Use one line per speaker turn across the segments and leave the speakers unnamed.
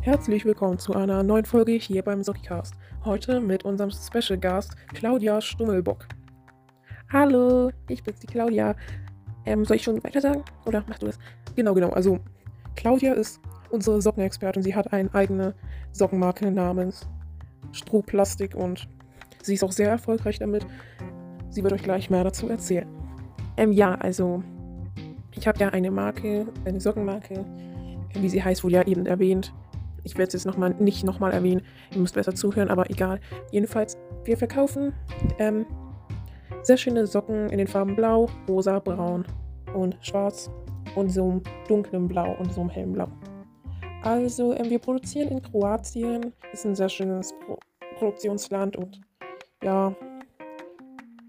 Herzlich willkommen zu einer neuen Folge hier beim Sockicast. Heute mit unserem Special Gast Claudia Stummelbock. Hallo, ich bin's, die Claudia. Ähm, soll ich schon weiter sagen? Oder machst du das? Genau, genau. Also, Claudia ist unsere Sockenexpertin. Sie hat eine eigene Sockenmarke namens Strohplastik und sie ist auch sehr erfolgreich damit. Sie wird euch gleich mehr dazu erzählen. Ähm, ja, also, ich habe ja eine Marke, eine Sockenmarke, wie sie heißt, wurde ja eben erwähnt. Ich werde es jetzt noch mal, nicht nochmal erwähnen. Ihr müsst besser zuhören, aber egal. Jedenfalls, wir verkaufen ähm, sehr schöne Socken in den Farben Blau, Rosa, Braun und Schwarz und so einem dunklen Blau und so einem hellen Blau. Also, ähm, wir produzieren in Kroatien. Ist ein sehr schönes Pro Produktionsland und ja.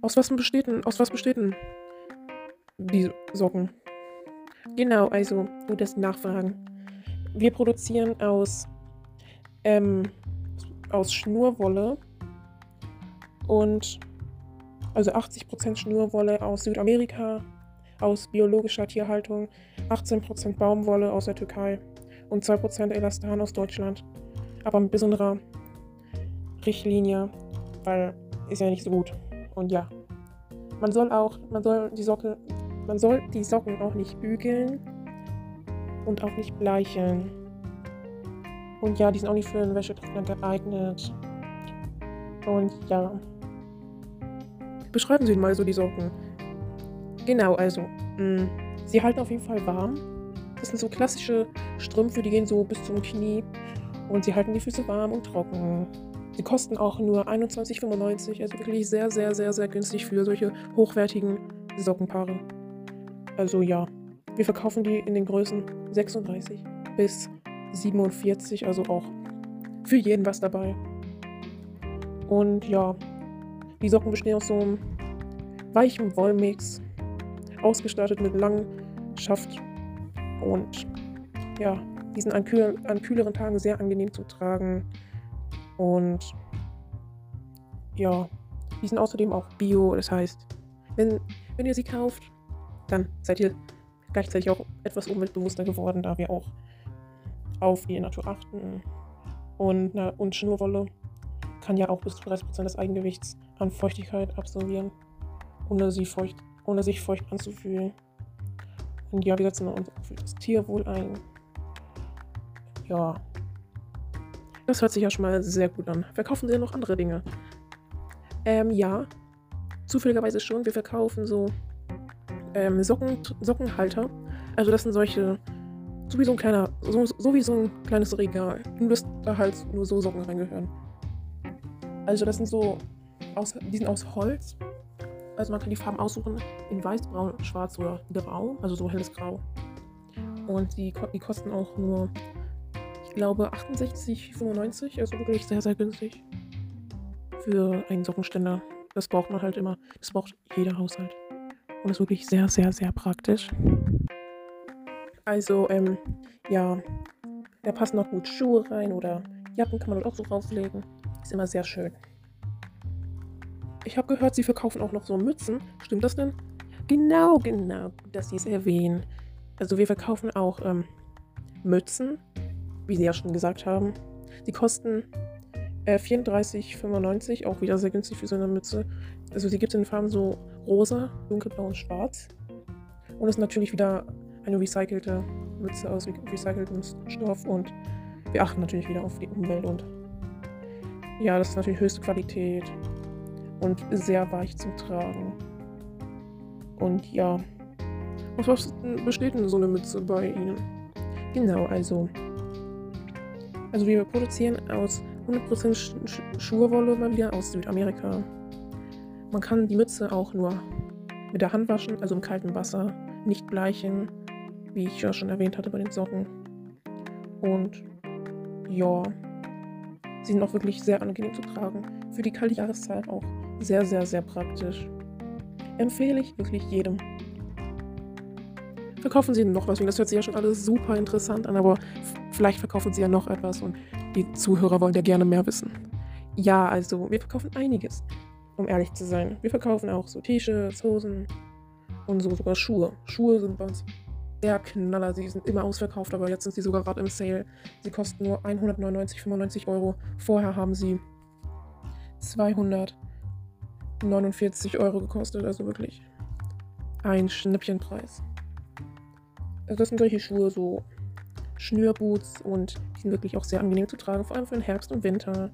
Aus was besteht denn, aus was besteht denn die Socken? Genau, also, nur das Nachfragen. Wir produzieren aus, ähm, aus Schnurwolle und also 80% Schnurwolle aus Südamerika, aus biologischer Tierhaltung, 18% Baumwolle aus der Türkei und 2% Elastan aus Deutschland. Aber mit besonderer Richtlinie, weil ist ja nicht so gut. Und ja, man soll auch, man soll die Socke, man soll die Socken auch nicht bügeln und auch nicht bleicheln. Und ja, die sind auch nicht für den Wäschetrockner geeignet. Und ja. Beschreiben Sie mal so die Socken. Genau, also, mh, sie halten auf jeden Fall warm. Das sind so klassische Strümpfe, die gehen so bis zum Knie. Und sie halten die Füße warm und trocken. Sie kosten auch nur 21,95, also wirklich sehr, sehr, sehr, sehr günstig für solche hochwertigen Sockenpaare. Also ja, wir verkaufen die in den Größen 36 bis 47, also auch für jeden was dabei. Und ja, die Socken bestehen aus so einem weichen Wollmix, ausgestattet mit langem Schaft und ja, die sind an, kühl an kühleren Tagen sehr angenehm zu tragen. Und ja, die sind außerdem auch bio, das heißt, wenn, wenn ihr sie kauft, dann seid ihr gleichzeitig auch etwas umweltbewusster geworden, da wir auch auf die Natur achten. Und, na, und Schnurwolle kann ja auch bis zu 30% des Eigengewichts an Feuchtigkeit absorbieren, ohne, sie feucht, ohne sich feucht anzufühlen. Und ja, wir setzen uns auch für das Tierwohl ein. Ja. Das hört sich ja schon mal sehr gut an. Verkaufen Sie noch andere Dinge? Ähm, ja. Zufälligerweise schon. Wir verkaufen so ähm, Socken, Sockenhalter. Also das sind solche, so wie so ein kleiner, so, so wie so ein kleines Regal. Nur dass da halt nur so Socken reingehören. Also das sind so, aus, die sind aus Holz. Also man kann die Farben aussuchen in weiß, braun, schwarz oder grau, also so helles Grau. Und die, die kosten auch nur, ich glaube, 68,95, also wirklich sehr, sehr günstig. Für einen Sockenständer. Das braucht man halt immer. Das braucht jeder Haushalt. Und ist wirklich sehr, sehr, sehr praktisch. Also, ähm, ja, da passen noch gut Schuhe rein oder Jacken kann man dort auch so drauflegen. Ist immer sehr schön. Ich habe gehört, sie verkaufen auch noch so Mützen. Stimmt das denn? Genau, genau, dass sie es erwähnen. Also wir verkaufen auch ähm, Mützen, wie sie ja schon gesagt haben. Die kosten äh, 34,95, auch wieder sehr günstig für so eine Mütze. Also sie gibt es in Farben so rosa, dunkelblau und schwarz. Und es ist natürlich wieder eine recycelte Mütze aus recyceltem Stoff und wir achten natürlich wieder auf die Umwelt und ja, das ist natürlich höchste Qualität und sehr weich zu tragen. Und ja, aus was besteht denn so eine Mütze bei Ihnen? Genau, also, also wir produzieren aus 100% Sch Sch Schurwolle mal wieder aus Südamerika. Man kann die Mütze auch nur mit der Hand waschen, also im kalten Wasser, nicht bleichen, wie ich ja schon erwähnt hatte bei den Socken. Und ja, sie sind auch wirklich sehr angenehm zu tragen. Für die kalte Jahreszeit auch sehr, sehr, sehr praktisch. Empfehle ich wirklich jedem. Verkaufen sie noch was? Das hört sich ja schon alles super interessant an, aber vielleicht verkaufen sie ja noch etwas und die Zuhörer wollen ja gerne mehr wissen. Ja, also wir verkaufen einiges um ehrlich zu sein. Wir verkaufen auch so T-Shirts, Hosen und so sogar Schuhe. Schuhe sind bei uns der Knaller. Sie sind immer ausverkauft, aber jetzt sind sie sogar gerade im Sale. Sie kosten nur 199,95 Euro. Vorher haben sie 249 Euro gekostet, also wirklich ein Schnäppchenpreis. Also das sind solche Schuhe, so Schnürboots und die sind wirklich auch sehr angenehm zu tragen, vor allem für den Herbst und Winter.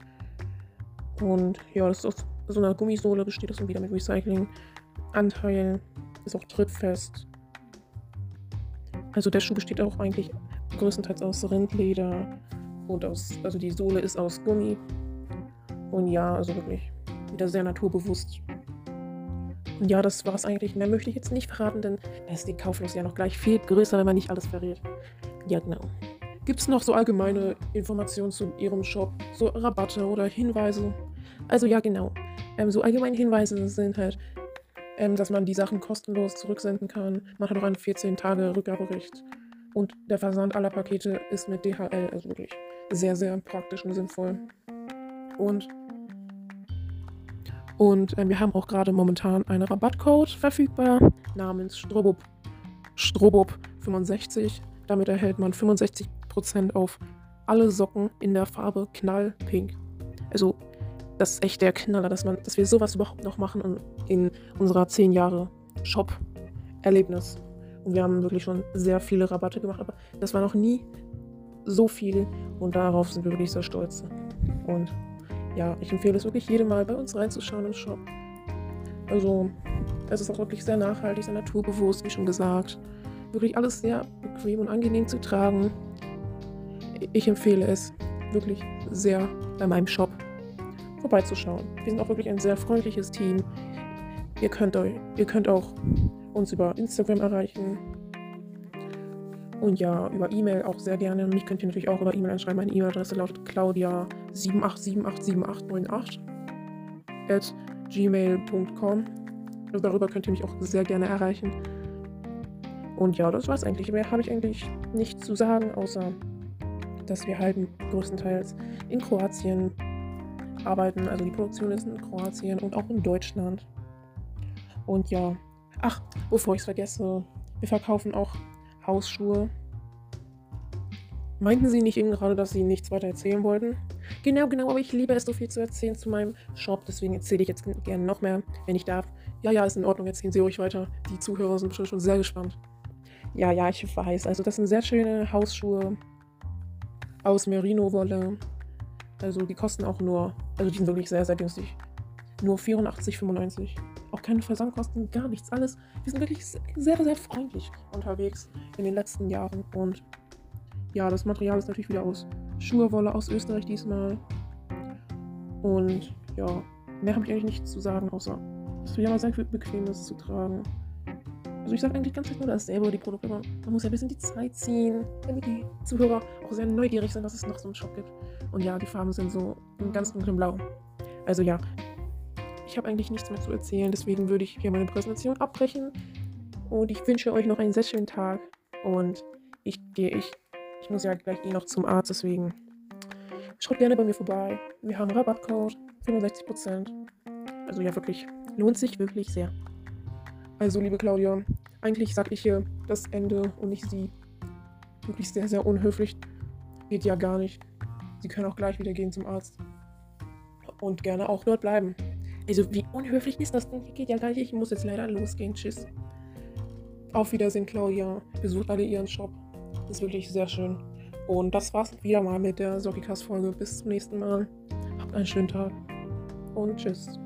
Und ja, das ist so einer Gummisohle, besteht das wieder mit Recycling-Anteil, ist auch trittfest. Also der Schuh besteht auch eigentlich größtenteils aus Rindleder und aus, also die Sohle ist aus Gummi. Und ja, also wirklich wieder sehr naturbewusst. Und ja, das war es eigentlich. Mehr möchte ich jetzt nicht verraten, denn da ist die Kauflust ja noch gleich viel größer, wenn man nicht alles verrät. Ja, genau. Gibt es noch so allgemeine Informationen zu Ihrem Shop? So Rabatte oder Hinweise? Also ja, genau. Ähm, so allgemeine Hinweise sind halt, ähm, dass man die Sachen kostenlos zurücksenden kann. Man hat auch ein 14-Tage-Rückgaberecht. Und der Versand aller Pakete ist mit DHL, also wirklich sehr, sehr praktisch und sinnvoll. Und, und äh, wir haben auch gerade momentan einen Rabattcode verfügbar namens Strobop, Strobop 65. Damit erhält man 65% auf alle Socken in der Farbe Knallpink. Also das ist echt der Knaller, dass, man, dass wir sowas überhaupt noch machen in unserer 10 Jahre Shop-Erlebnis. Und wir haben wirklich schon sehr viele Rabatte gemacht, aber das war noch nie so viel und darauf sind wir wirklich sehr stolz. Und ja, ich empfehle es wirklich jedem Mal bei uns reinzuschauen im Shop. Also, es ist auch wirklich sehr nachhaltig, sehr naturbewusst, wie schon gesagt. Wirklich alles sehr bequem und angenehm zu tragen. Ich empfehle es wirklich sehr bei meinem Shop vorbeizuschauen. Wir sind auch wirklich ein sehr freundliches Team. Ihr könnt, euch, ihr könnt auch uns über Instagram erreichen. Und ja, über E-Mail auch sehr gerne. Mich könnt ihr natürlich auch über E-Mail anschreiben. Meine E-Mail-Adresse lautet claudia78787898 at gmail.com. Also darüber könnt ihr mich auch sehr gerne erreichen. Und ja, das war's eigentlich. Mehr habe ich eigentlich nicht zu sagen, außer dass wir halt größtenteils in Kroatien arbeiten. Also die Produktion ist in Kroatien und auch in Deutschland. Und ja, ach, bevor ich es vergesse, wir verkaufen auch Hausschuhe. Meinten Sie nicht eben gerade, dass Sie nichts weiter erzählen wollten? Genau, genau, aber ich liebe es, so viel zu erzählen zu meinem Shop. Deswegen erzähle ich jetzt gerne noch mehr, wenn ich darf. Ja, ja, ist in Ordnung, erzählen Sie ruhig weiter. Die Zuhörer sind bestimmt schon sehr gespannt. Ja, ja, ich weiß. Also, das sind sehr schöne Hausschuhe aus Merino-Wolle. Also die kosten auch nur, also die sind wirklich sehr, sehr günstig. Nur 84,95. Auch keine Versandkosten, gar nichts, alles. Wir sind wirklich sehr, sehr freundlich unterwegs in den letzten Jahren. Und ja, das Material ist natürlich wieder aus Schurwolle aus Österreich diesmal. Und ja, mehr habe ich eigentlich nichts zu sagen, außer dass mal sehr bequem ist zu tragen. Also ich sage eigentlich ganz nur dasselbe, die Produkte, man muss ja ein bisschen die Zeit ziehen, damit die Zuhörer auch sehr neugierig sind, dass es noch so einen Shop gibt. Und ja, die Farben sind so in ganz dunklem Blau. Also ja, ich habe eigentlich nichts mehr zu erzählen, deswegen würde ich hier meine Präsentation abbrechen. Und ich wünsche euch noch einen sehr schönen Tag. Und ich gehe, ich, ich muss ja gleich eh noch zum Arzt, deswegen schaut gerne bei mir vorbei. Wir haben Rabattcode, 65%. Also ja, wirklich, lohnt sich wirklich sehr. Also, liebe Claudia, eigentlich sage ich hier das Ende und nicht sie. Wirklich sehr, sehr unhöflich. Geht ja gar nicht. Sie können auch gleich wieder gehen zum Arzt. Und gerne auch dort bleiben. Also, wie unhöflich ist das denn? Geht ja gar nicht. Ich muss jetzt leider losgehen. Tschüss. Auf Wiedersehen, Claudia. Besucht alle ihren Shop. Ist wirklich sehr schön. Und das war's wieder mal mit der Sockicast-Folge. Bis zum nächsten Mal. Habt einen schönen Tag. Und tschüss.